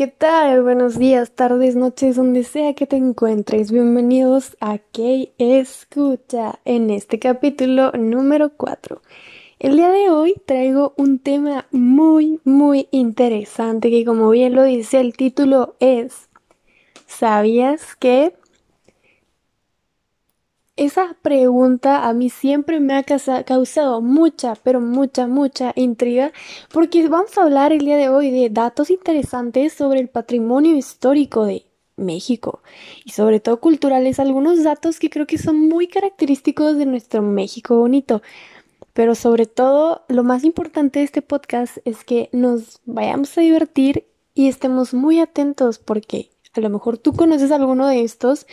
¿qué tal? Buenos días, tardes, noches, donde sea que te encuentres. Bienvenidos a Que Escucha en este capítulo número 4. El día de hoy traigo un tema muy, muy interesante que como bien lo dice el título es ¿Sabías que? Esa pregunta a mí siempre me ha causado mucha, pero mucha, mucha intriga, porque vamos a hablar el día de hoy de datos interesantes sobre el patrimonio histórico de México y sobre todo culturales, algunos datos que creo que son muy característicos de nuestro México bonito. Pero sobre todo, lo más importante de este podcast es que nos vayamos a divertir y estemos muy atentos porque a lo mejor tú conoces alguno de estos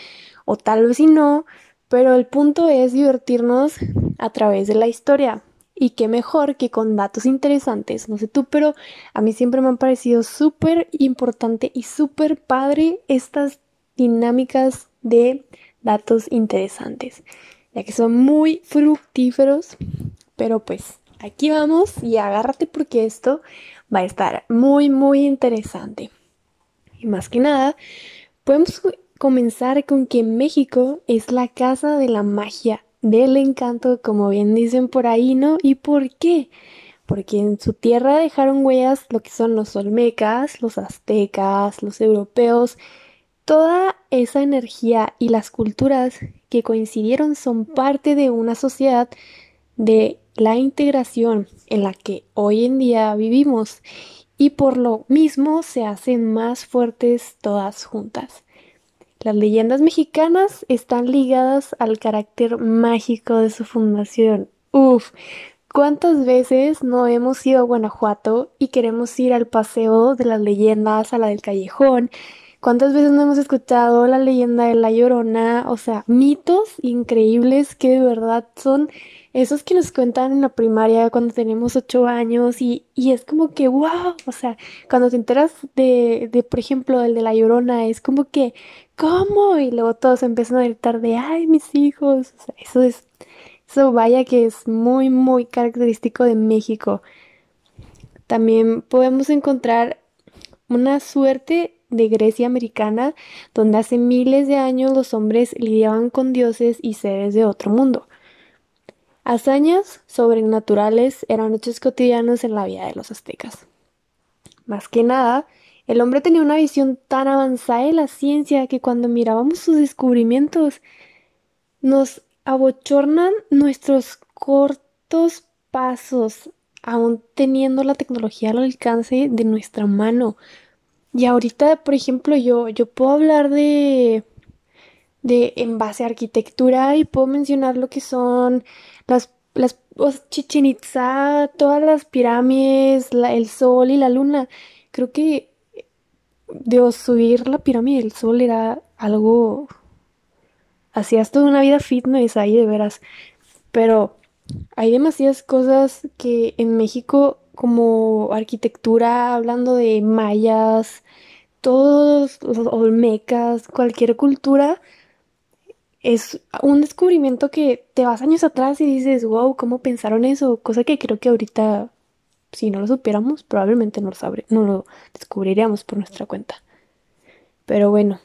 o tal vez si no, pero el punto es divertirnos a través de la historia. Y qué mejor que con datos interesantes. No sé tú, pero a mí siempre me han parecido súper importante y súper padre estas dinámicas de datos interesantes. Ya que son muy fructíferos. Pero pues aquí vamos y agárrate porque esto va a estar muy, muy interesante. Y más que nada, podemos comenzar con que México es la casa de la magia, del encanto, como bien dicen por ahí, ¿no? ¿Y por qué? Porque en su tierra dejaron huellas lo que son los olmecas, los aztecas, los europeos, toda esa energía y las culturas que coincidieron son parte de una sociedad de la integración en la que hoy en día vivimos y por lo mismo se hacen más fuertes todas juntas. Las leyendas mexicanas están ligadas al carácter mágico de su fundación. Uf, ¿cuántas veces no hemos ido a Guanajuato y queremos ir al paseo de las leyendas, a la del callejón? ¿Cuántas veces no hemos escuchado la leyenda de la Llorona? O sea, mitos increíbles que de verdad son esos que nos cuentan en la primaria cuando tenemos ocho años y, es como que, wow, o sea, cuando te enteras de, de, por ejemplo, el de la llorona, es como que, ¿cómo? Y luego todos empiezan a gritar de, ay, mis hijos, o sea, eso es, eso vaya que es muy, muy característico de México. También podemos encontrar una suerte de Grecia americana, donde hace miles de años los hombres lidiaban con dioses y seres de otro mundo. Hazañas sobrenaturales eran hechos cotidianos en la vida de los aztecas. Más que nada, el hombre tenía una visión tan avanzada de la ciencia que cuando mirábamos sus descubrimientos nos abochornan nuestros cortos pasos, aún teniendo la tecnología al alcance de nuestra mano. Y ahorita, por ejemplo, yo, yo puedo hablar de de en base a arquitectura y puedo mencionar lo que son las, las Chichen todas las pirámides, el sol y la luna. Creo que de subir la pirámide del sol era algo hacías toda una vida fitness ahí de veras. Pero hay demasiadas cosas que en México como arquitectura, hablando de mayas, todos los olmecas, cualquier cultura es un descubrimiento que te vas años atrás y dices, wow, ¿cómo pensaron eso? Cosa que creo que ahorita, si no lo supiéramos, probablemente no lo, sabré, no lo descubriríamos por nuestra cuenta. Pero bueno,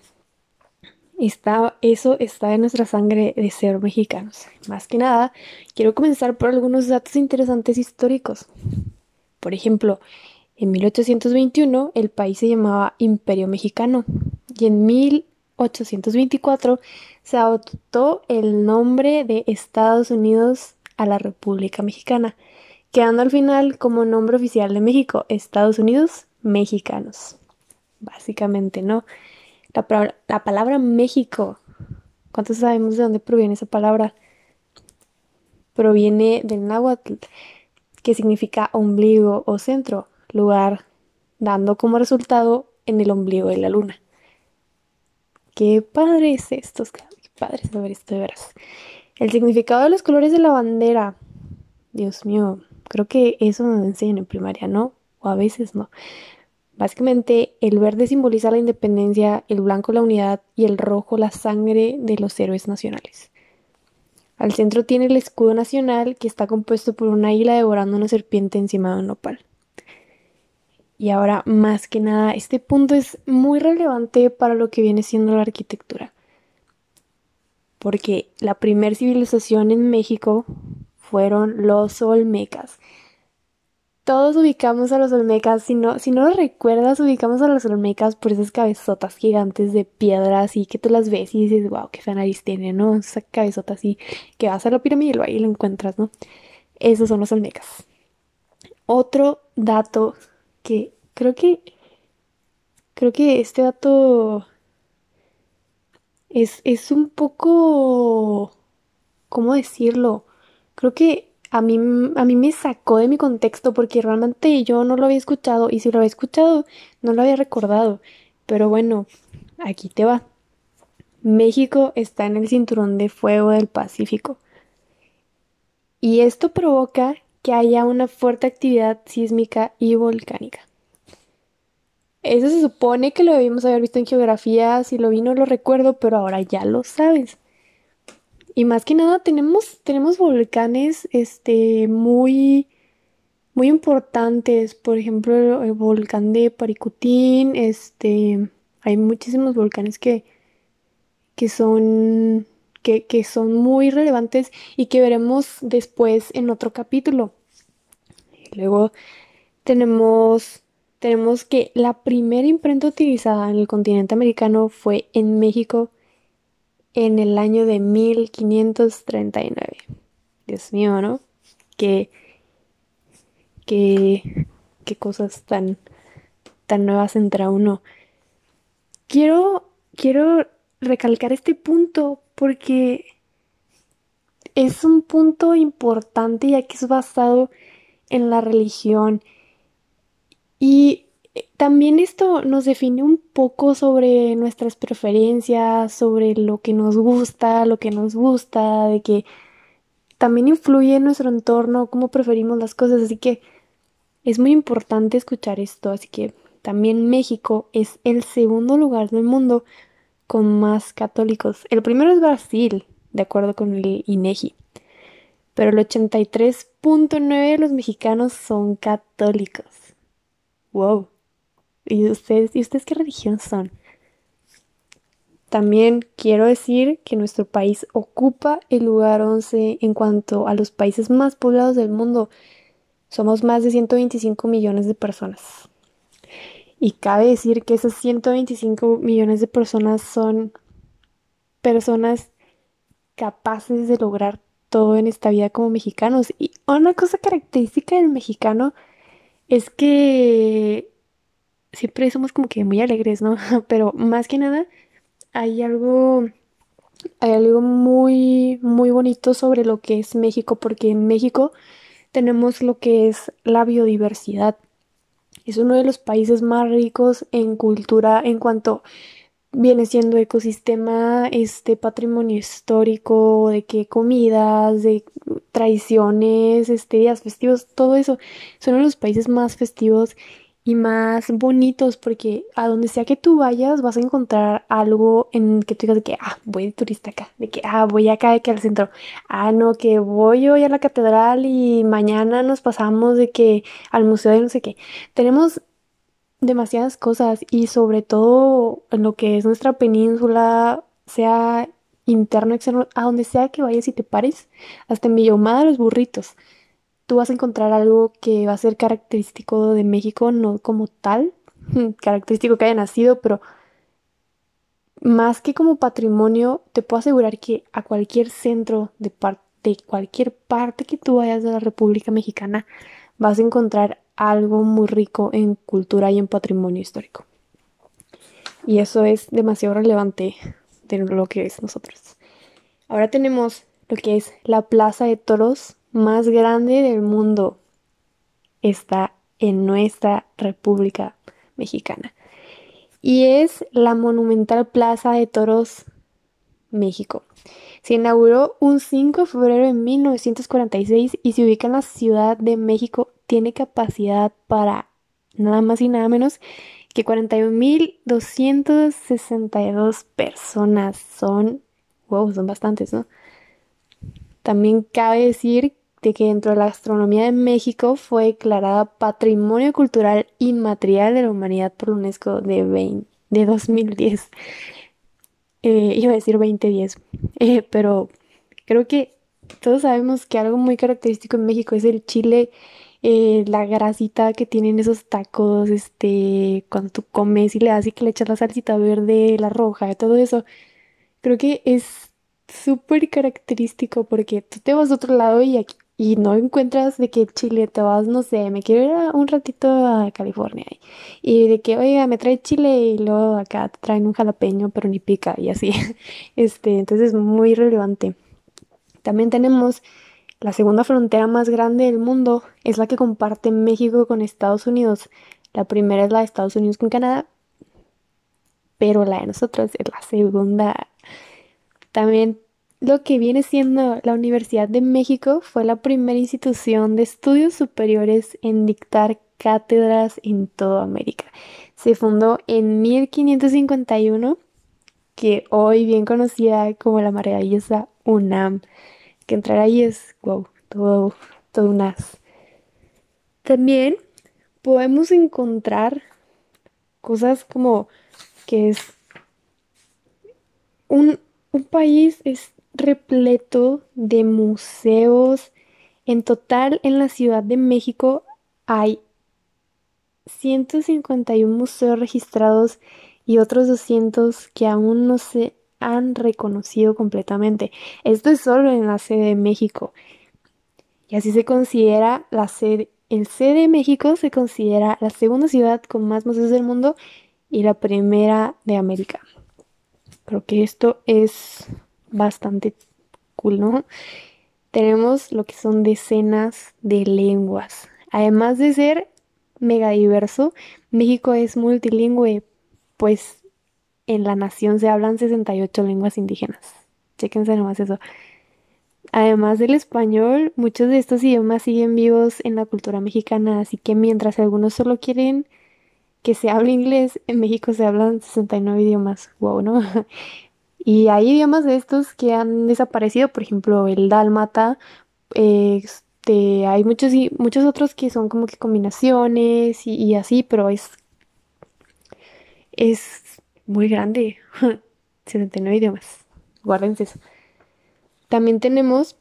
está, eso está en nuestra sangre de ser mexicanos. Más que nada, quiero comenzar por algunos datos interesantes históricos. Por ejemplo, en 1821 el país se llamaba Imperio Mexicano y en 1824 se adoptó el nombre de Estados Unidos a la República Mexicana, quedando al final como nombre oficial de México, Estados Unidos Mexicanos. Básicamente, ¿no? La, la palabra México, ¿cuántos sabemos de dónde proviene esa palabra? Proviene del náhuatl, que significa ombligo o centro, lugar, dando como resultado en el ombligo de la luna. Qué padre es esto, qué padre saber esto de veras. El significado de los colores de la bandera. Dios mío, creo que eso nos enseñan en primaria, ¿no? O a veces no. Básicamente, el verde simboliza la independencia, el blanco la unidad y el rojo la sangre de los héroes nacionales. Al centro tiene el escudo nacional que está compuesto por un águila devorando una serpiente encima de un nopal. Y ahora, más que nada, este punto es muy relevante para lo que viene siendo la arquitectura. Porque la primera civilización en México fueron los olmecas. Todos ubicamos a los olmecas, si no, si no lo recuerdas, ubicamos a los olmecas por esas cabezotas gigantes de piedra, así que tú las ves y dices, wow, qué nariz tiene, ¿no? Esa cabezota así, que vas a la pirámide y ahí lo encuentras, ¿no? Esos son los olmecas. Otro dato que creo que, creo que este dato es, es un poco, ¿cómo decirlo? Creo que a mí, a mí me sacó de mi contexto porque realmente yo no lo había escuchado y si lo había escuchado no lo había recordado. Pero bueno, aquí te va. México está en el cinturón de fuego del Pacífico. Y esto provoca que haya una fuerte actividad sísmica y volcánica. Eso se supone que lo debimos haber visto en geografía, si lo vi no lo recuerdo, pero ahora ya lo sabes. Y más que nada tenemos, tenemos volcanes este, muy, muy importantes. Por ejemplo, el volcán de Paricutín. Este, hay muchísimos volcanes que, que son que, que, son muy relevantes y que veremos después en otro capítulo. Luego tenemos, tenemos que la primera imprenta utilizada en el continente americano fue en México en el año de 1539. Dios mío, ¿no? Qué, qué, qué cosas tan, tan nuevas entra uno. Quiero, quiero recalcar este punto porque es un punto importante ya que es basado en la religión y también esto nos define un poco sobre nuestras preferencias, sobre lo que nos gusta, lo que nos gusta, de que también influye en nuestro entorno, cómo preferimos las cosas, así que es muy importante escuchar esto, así que también México es el segundo lugar del mundo con más católicos. El primero es Brasil, de acuerdo con el INEGI. Pero el 83.9 de los mexicanos son católicos. Wow. ¿Y ustedes, ¿y ustedes qué religión son? También quiero decir que nuestro país ocupa el lugar 11 en cuanto a los países más poblados del mundo. Somos más de 125 millones de personas. Y cabe decir que esos 125 millones de personas son personas capaces de lograr todo en esta vida como mexicanos. Y una cosa característica del mexicano es que siempre somos como que muy alegres, ¿no? Pero más que nada hay algo hay algo muy muy bonito sobre lo que es México porque en México tenemos lo que es la biodiversidad. Es uno de los países más ricos en cultura en cuanto viene siendo ecosistema, este patrimonio histórico, de qué comidas, de tradiciones, este días festivos, todo eso. Son uno de los países más festivos y más bonitos porque a donde sea que tú vayas vas a encontrar algo en que tú digas de que, ah, voy de turista acá, de que, ah, voy acá, de que al centro, ah, no, que voy hoy a la catedral y mañana nos pasamos de que al museo de no sé qué. Tenemos demasiadas cosas y sobre todo en lo que es nuestra península, sea interno, externo, a donde sea que vayas y te pares, hasta en Villahumada los burritos tú vas a encontrar algo que va a ser característico de México, no como tal, característico que haya nacido, pero más que como patrimonio, te puedo asegurar que a cualquier centro de, de cualquier parte que tú vayas de la República Mexicana, vas a encontrar algo muy rico en cultura y en patrimonio histórico. Y eso es demasiado relevante de lo que es nosotros. Ahora tenemos lo que es la Plaza de Toros más grande del mundo está en nuestra República Mexicana. Y es la monumental Plaza de Toros México. Se inauguró un 5 de febrero de 1946 y se ubica en la Ciudad de México. Tiene capacidad para nada más y nada menos que 41.262 personas. Son, wow, son bastantes, ¿no? También cabe decir de que dentro de la gastronomía de México fue declarada Patrimonio Cultural Inmaterial de la Humanidad por la UNESCO de, 20 de 2010. Eh, iba a decir 2010, eh, pero creo que todos sabemos que algo muy característico en México es el chile, eh, la grasita que tienen esos tacos, este, cuando tú comes y le das y que le echas la salsita verde, la roja, todo eso. Creo que es súper característico porque tú te vas a otro lado y aquí y no encuentras de que chile te vas, no sé, me quiero ir un ratito a California y de que, oiga, me trae chile y luego acá te traen un jalapeño pero ni pica y así. Este, entonces es muy relevante. También tenemos la segunda frontera más grande del mundo, es la que comparte México con Estados Unidos. La primera es la de Estados Unidos con Canadá, pero la de nosotros es la segunda. También lo que viene siendo la Universidad de México fue la primera institución de estudios superiores en dictar cátedras en toda América. Se fundó en 1551, que hoy bien conocida como la maravillosa UNAM. Que entrar ahí es, wow, todo, todo un as. También podemos encontrar cosas como que es un, un país es repleto de museos. En total, en la Ciudad de México hay 151 museos registrados y otros 200 que aún no se han reconocido completamente. Esto es solo en la sede de México. Y así se considera la sede. El sede de México se considera la segunda ciudad con más museos del mundo y la primera de América. Creo que esto es bastante cool, ¿no? Tenemos lo que son decenas de lenguas. Además de ser mega diverso, México es multilingüe, pues en la nación se hablan 68 lenguas indígenas. Chéquense nomás eso. Además del español, muchos de estos idiomas siguen vivos en la cultura mexicana, así que mientras algunos solo quieren que se hable inglés, en México se hablan 69 idiomas. Wow, ¿no? Y hay idiomas de estos que han desaparecido, por ejemplo, el dálmata. Este, hay muchos, muchos otros que son como que combinaciones y, así, pero es, es muy grande. 79 idiomas. Guárdense eso. También tenemos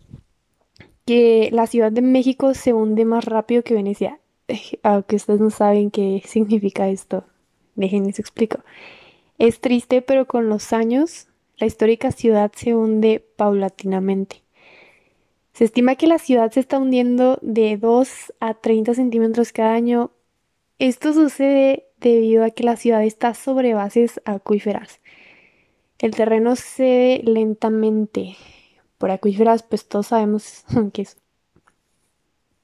que la Ciudad de México se hunde más rápido que Venecia. Aunque ustedes no saben qué significa esto. Déjenme explico. Es triste, pero con los años la histórica ciudad se hunde paulatinamente. Se estima que la ciudad se está hundiendo de 2 a 30 centímetros cada año. Esto sucede debido a que la ciudad está sobre bases acuíferas. El terreno cede lentamente. Por acuíferas, pues todos sabemos que es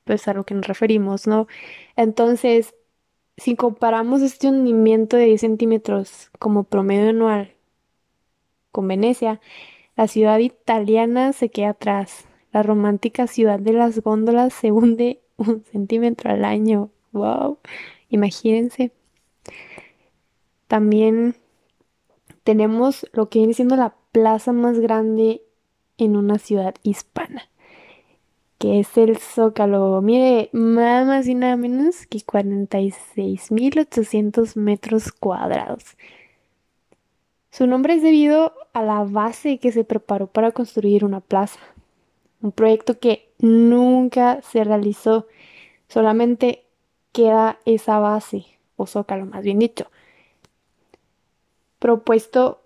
pues a lo que nos referimos, ¿no? Entonces, si comparamos este hundimiento de 10 centímetros como promedio anual con Venecia, la ciudad italiana se queda atrás. La romántica ciudad de las góndolas se hunde un centímetro al año. ¡Wow! Imagínense. También tenemos lo que viene siendo la plaza más grande en una ciudad hispana, que es el Zócalo. Mire, nada más y nada menos que 46.800 metros cuadrados. Su nombre es debido a la base que se preparó para construir una plaza. Un proyecto que nunca se realizó. Solamente queda esa base, o zócalo más bien dicho, propuesto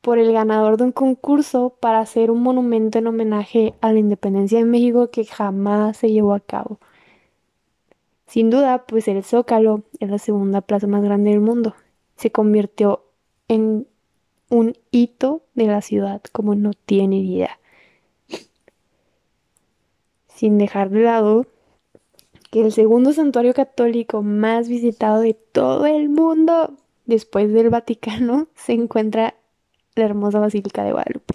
por el ganador de un concurso para hacer un monumento en homenaje a la independencia de México que jamás se llevó a cabo. Sin duda, pues el Zócalo es la segunda plaza más grande del mundo. Se convirtió en un hito de la ciudad como no tiene idea. Sin dejar de lado que el segundo santuario católico más visitado de todo el mundo después del Vaticano se encuentra la hermosa Basílica de Guadalupe.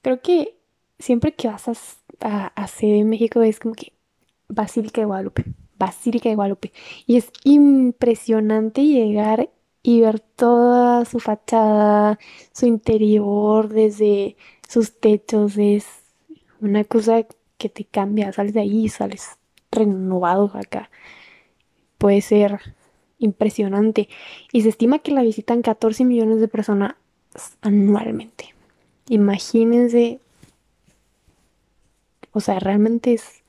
Creo que siempre que vas a, a, sede México es como que Basílica de Guadalupe, Basílica de Guadalupe. Y es impresionante llegar y ver toda su fachada, su interior, desde sus techos, es una cosa que te cambia, sales de ahí, sales renovado acá. Puede ser impresionante. Y se estima que la visitan 14 millones de personas anualmente. Imagínense. O sea, realmente es...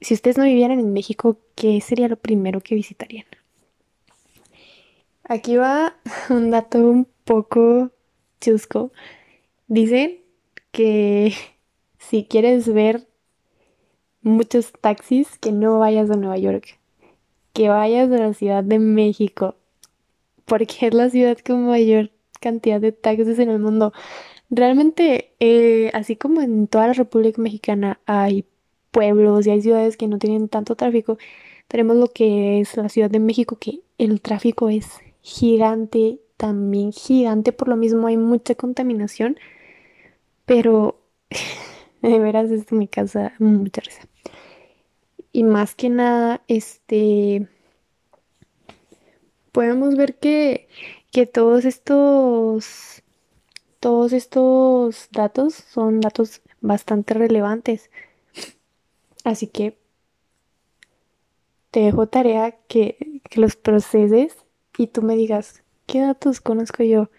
Si ustedes no vivieran en México, ¿qué sería lo primero que visitarían? Aquí va un dato un poco chusco. Dicen que si quieres ver muchos taxis, que no vayas a Nueva York, que vayas a la Ciudad de México, porque es la ciudad con mayor cantidad de taxis en el mundo. Realmente, eh, así como en toda la República Mexicana hay pueblos y hay ciudades que no tienen tanto tráfico, tenemos lo que es la Ciudad de México, que el tráfico es gigante, también gigante, por lo mismo hay mucha contaminación, pero de veras es mi casa mucha risa. Y más que nada, este podemos ver que, que todos estos todos estos datos son datos bastante relevantes. Así que te dejo tarea que, que los proceses y tú me digas, ¿qué datos conozco yo?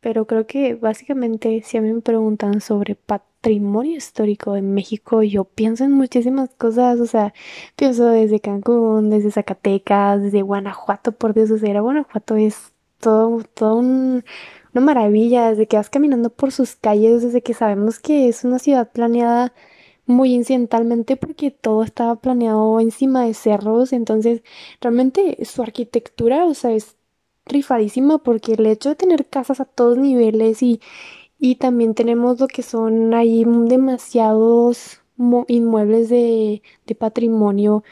Pero creo que básicamente si a mí me preguntan sobre patrimonio histórico de México, yo pienso en muchísimas cosas, o sea, pienso desde Cancún, desde Zacatecas, desde Guanajuato, por Dios, o sea, Guanajuato es todo, todo una maravilla, desde que vas caminando por sus calles, desde que sabemos que es una ciudad planeada muy incidentalmente porque todo estaba planeado encima de cerros, entonces realmente su arquitectura, o sea, es rifadísima porque el hecho de tener casas a todos niveles y, y también tenemos lo que son ahí demasiados inmuebles de, de patrimonio.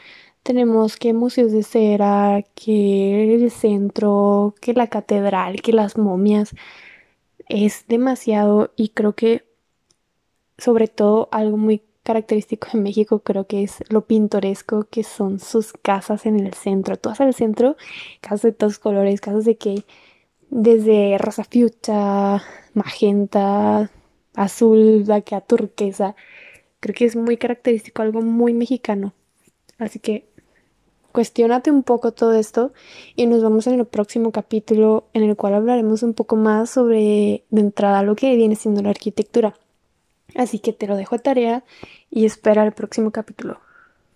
Tenemos que museos de cera, que el centro, que la catedral, que las momias. Es demasiado y creo que sobre todo algo muy característico de México creo que es lo pintoresco que son sus casas en el centro. Tú vas al centro, casas de todos colores, casas de que desde rosa fiucha, magenta, azul, que turquesa. Creo que es muy característico, algo muy mexicano. Así que cuestionate un poco todo esto y nos vemos en el próximo capítulo en el cual hablaremos un poco más sobre de entrada lo que viene siendo la arquitectura. Así que te lo dejo a tarea y espera el próximo capítulo.